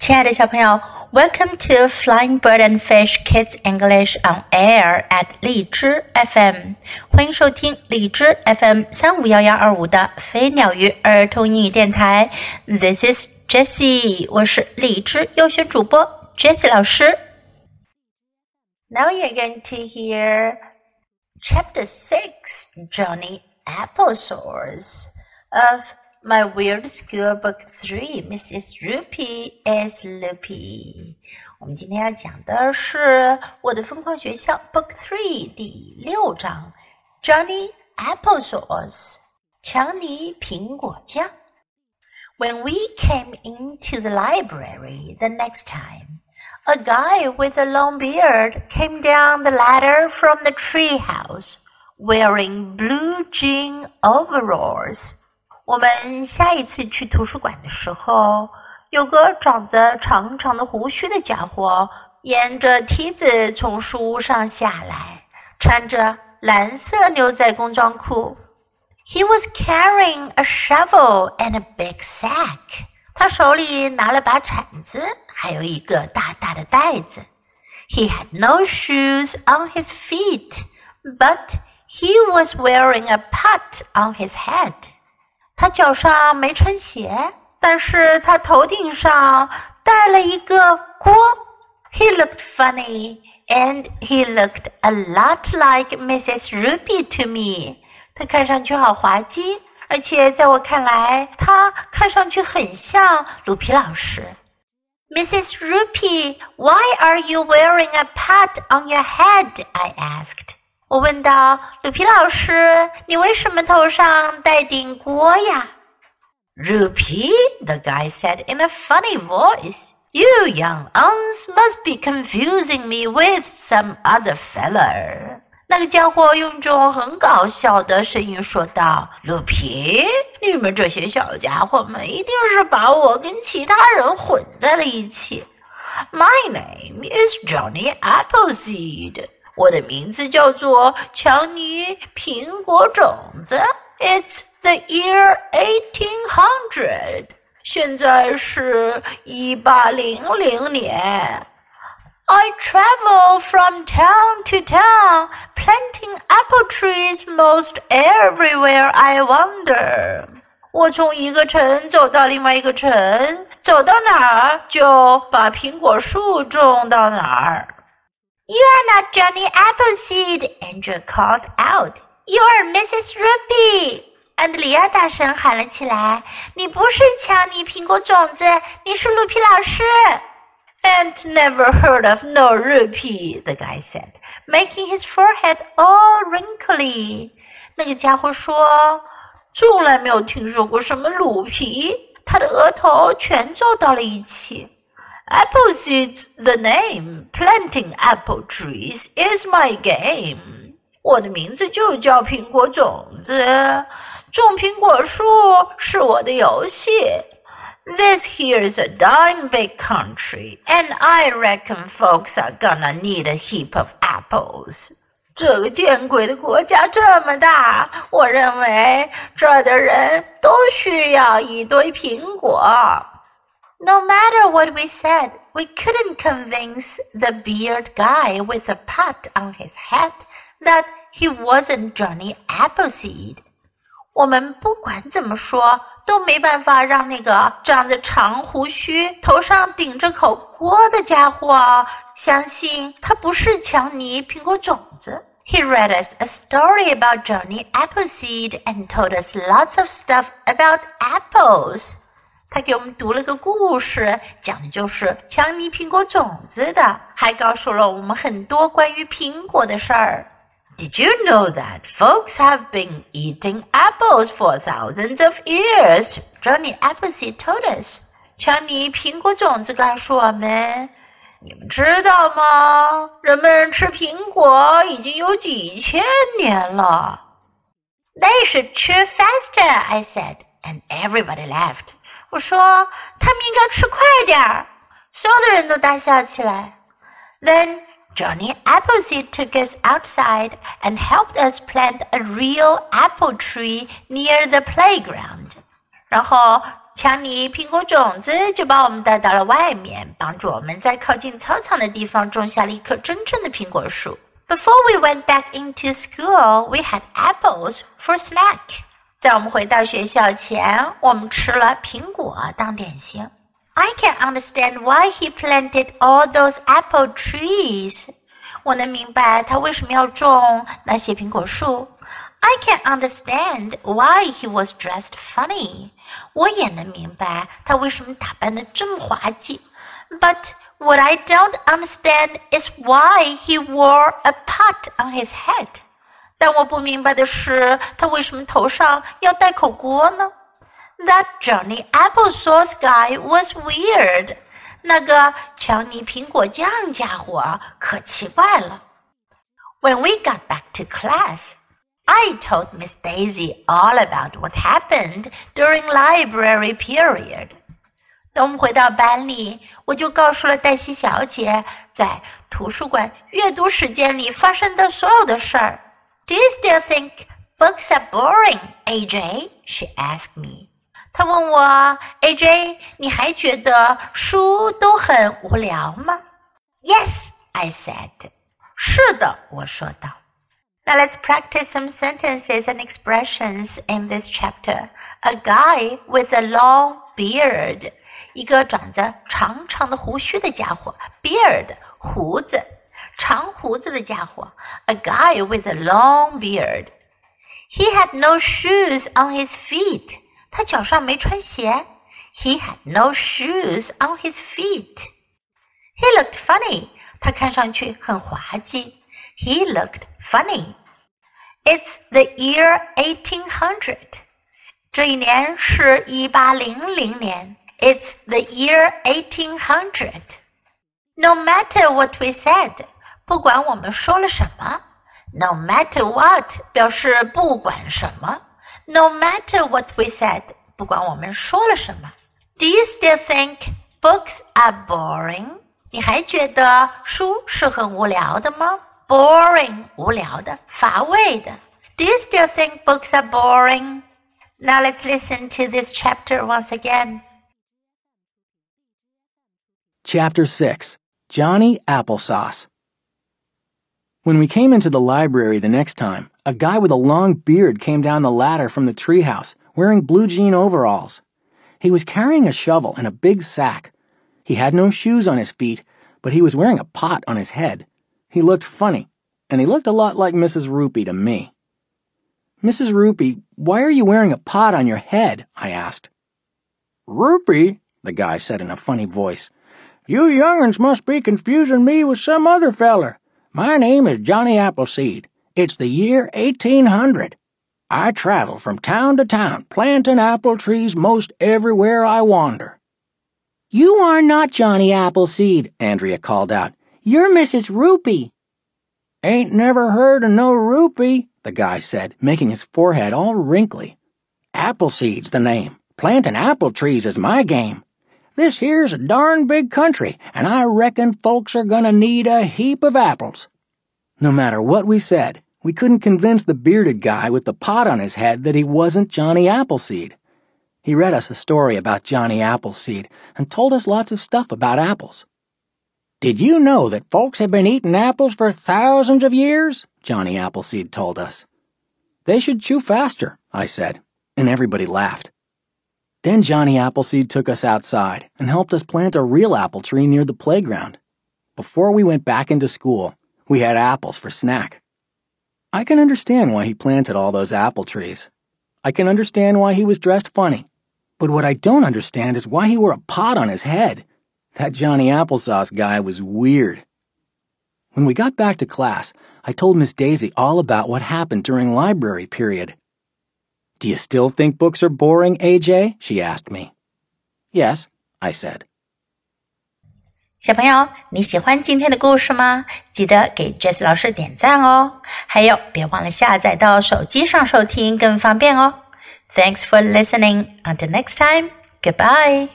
亲爱的小朋友，Welcome to Flying Bird and Fish Kids English on Air at 荔枝 FM，欢迎收听荔枝 FM 三五幺幺二五的飞鸟鱼儿童英语电台。This is Jessie，我是荔枝优选主播 Jessie 老师。Now you're going to hear Chapter Six, Johnny Applesauce of my weird school book three, Mrs. Roopy is loopy。我们今天要讲的是《我的疯狂学校》Book Three 第六章，Johnny Apple we came into the library the next time, a guy with a long beard came down the ladder from the treehouse, wearing blue jean overalls. 我们下一次去图书馆的时候，有个长着长长的胡须的家伙，沿着梯子从树屋上下来，穿着蓝色牛仔工装裤。He was carrying a shovel and a big sack。他手里拿了把铲子，还有一个大大的袋子。He had no shoes on his feet, but he was wearing a pot on his head. 他脚上没穿鞋，但是他头顶上戴了一个锅。He looked funny and he looked a lot like Mrs. Roopy to me。他看上去好滑稽，而且在我看来，他看上去很像鲁皮老师。Mrs. Roopy, why are you wearing a pot on your head? I asked. 我问道：“鲁皮老师，你为什么头上戴顶锅呀？”“Rupi,” the guy said in a funny voice. “You young uns must be confusing me with some other feller.” 那个家伙用种很搞笑的声音说道：“鲁皮，你们这些小家伙们一定是把我跟其他人混在了一起。”“My name is Johnny Appleseed.” 我的名字叫做强尼苹果种子。It's the year eighteen hundred。现在是一八零零年。I travel from town to town, planting apple trees most everywhere I wander。我从一个城走到另外一个城，走到哪儿就把苹果树种到哪儿。You are not Johnny Appleseed, Andrea called out. You are Mrs. Roopy. 安德里亚大声喊了起来：“你不是强尼苹果种子，你是鲁皮老师。” And never heard of no Roopy, the guy said, making his forehead all wrinkly. 那个家伙说：“从来没有听说过什么鲁皮，他的额头全皱到了一起。” Appleseed's the name. Planting apple trees is my game. 我的名字就叫苹果种子，种苹果树是我的游戏。This here's a darn big country, and I reckon folks are gonna need a heap of apples. 这个见鬼的国家这么大，我认为这儿的人都需要一堆苹果。 no matter what we said, we couldn't convince the beard guy with a pot on his head that he wasn't Johnny Appleseed. 我们不管怎么说，都没办法让那个长着长胡须、头上顶着口锅的家伙相信他不是强尼苹果种子。He read us a story about Johnny Appleseed and told us lots of stuff about apples. 他给我们读了个故事，讲的就是强尼苹果种子的，还告诉了我们很多关于苹果的事儿。Did you know that folks have been eating apples for thousands of years? Johnny Appleseed told us. 强尼苹果种子告诉我们，你们知道吗？人们吃苹果已经有几千年了。They should chew faster, I said, and everybody laughed. 我说他们应该吃快点儿，所有的人都大笑起来。Then Johnny Appleseed took us outside and helped us plant a real apple tree near the playground. 然后 强尼苹果种子就把我们带到了外面，帮助我们在靠近操场的地方种下了一棵真正的苹果树。Before we went back into school, we had apples for snack. 在我们回到学校前，我们吃了苹果当点心。I can understand why he planted all those apple trees. 我能明白他为什么要种那些苹果树。I can understand why he was dressed funny. 我也能明白他为什么打扮的这么滑稽。But what I don't understand is why he wore a pot on his head. 但我不明白的是，他为什么头上要戴口锅呢？That Johnny Applesauce guy was weird. 那个强尼苹果酱家伙可奇怪了。When we got back to class, I told Miss Daisy all about what happened during library period. 等我们回到班里，我就告诉了黛西小姐在图书馆阅读时间里发生的所有的事儿。Do you still think books are boring, AJ? She asked me. 她问我，AJ，你还觉得书都很无聊吗？Yes, I said. 是的，我说道。Now let's practice some sentences and expressions in this chapter. A guy with a long beard. 一个长着长长的胡须的家伙，beard 胡子， 长胡子的家伙，a guy with a long beard. He had no shoes on his feet. 他脚上没穿鞋。He had no shoes on his feet. He looked funny. 他看上去很滑稽。He looked funny. It's the year eighteen hundred. 这一年是一八零零年。it's the year eighteen hundred. No matter what we said， 不管我们说了什么，no matter what 表示不管什么，no matter what we said，不管我们说了什么。Do you still think books are boring？你还觉得书是很无聊的吗？Boring，无聊的，乏味的。Do you still think books are boring? Now let's listen to this chapter once again. Chapter 6 Johnny Applesauce when we came into the library the next time, a guy with a long beard came down the ladder from the treehouse, wearing blue jean overalls. He was carrying a shovel and a big sack. He had no shoes on his feet, but he was wearing a pot on his head. He looked funny, and he looked a lot like Mrs. Roopy to me. Mrs. Roopy, why are you wearing a pot on your head? I asked. Roopy, the guy said in a funny voice. You young'uns must be confusing me with some other feller. My name is Johnny Appleseed. It's the year 1800. I travel from town to town, planting apple trees most everywhere I wander. You are not Johnny Appleseed, Andrea called out. You're Mrs. Roopy. Ain't never heard of no Roopy, the guy said, making his forehead all wrinkly. Appleseed's the name. Planting apple trees is my game. This here's a darn big country, and I reckon folks are gonna need a heap of apples. No matter what we said, we couldn't convince the bearded guy with the pot on his head that he wasn't Johnny Appleseed. He read us a story about Johnny Appleseed and told us lots of stuff about apples. Did you know that folks have been eating apples for thousands of years? Johnny Appleseed told us. They should chew faster, I said, and everybody laughed. Then Johnny Appleseed took us outside and helped us plant a real apple tree near the playground. Before we went back into school, we had apples for snack. I can understand why he planted all those apple trees. I can understand why he was dressed funny. But what I don't understand is why he wore a pot on his head. That Johnny Applesauce guy was weird. When we got back to class, I told Miss Daisy all about what happened during library period. Do you still think books are boring, AJ? she asked me. Yes, I said. 小朋友，你喜欢今天的故事吗？记得给 Jess 老师点赞哦！还有，别忘了下载到手机上收听，更方便哦。Thanks for listening. Until next time. Goodbye.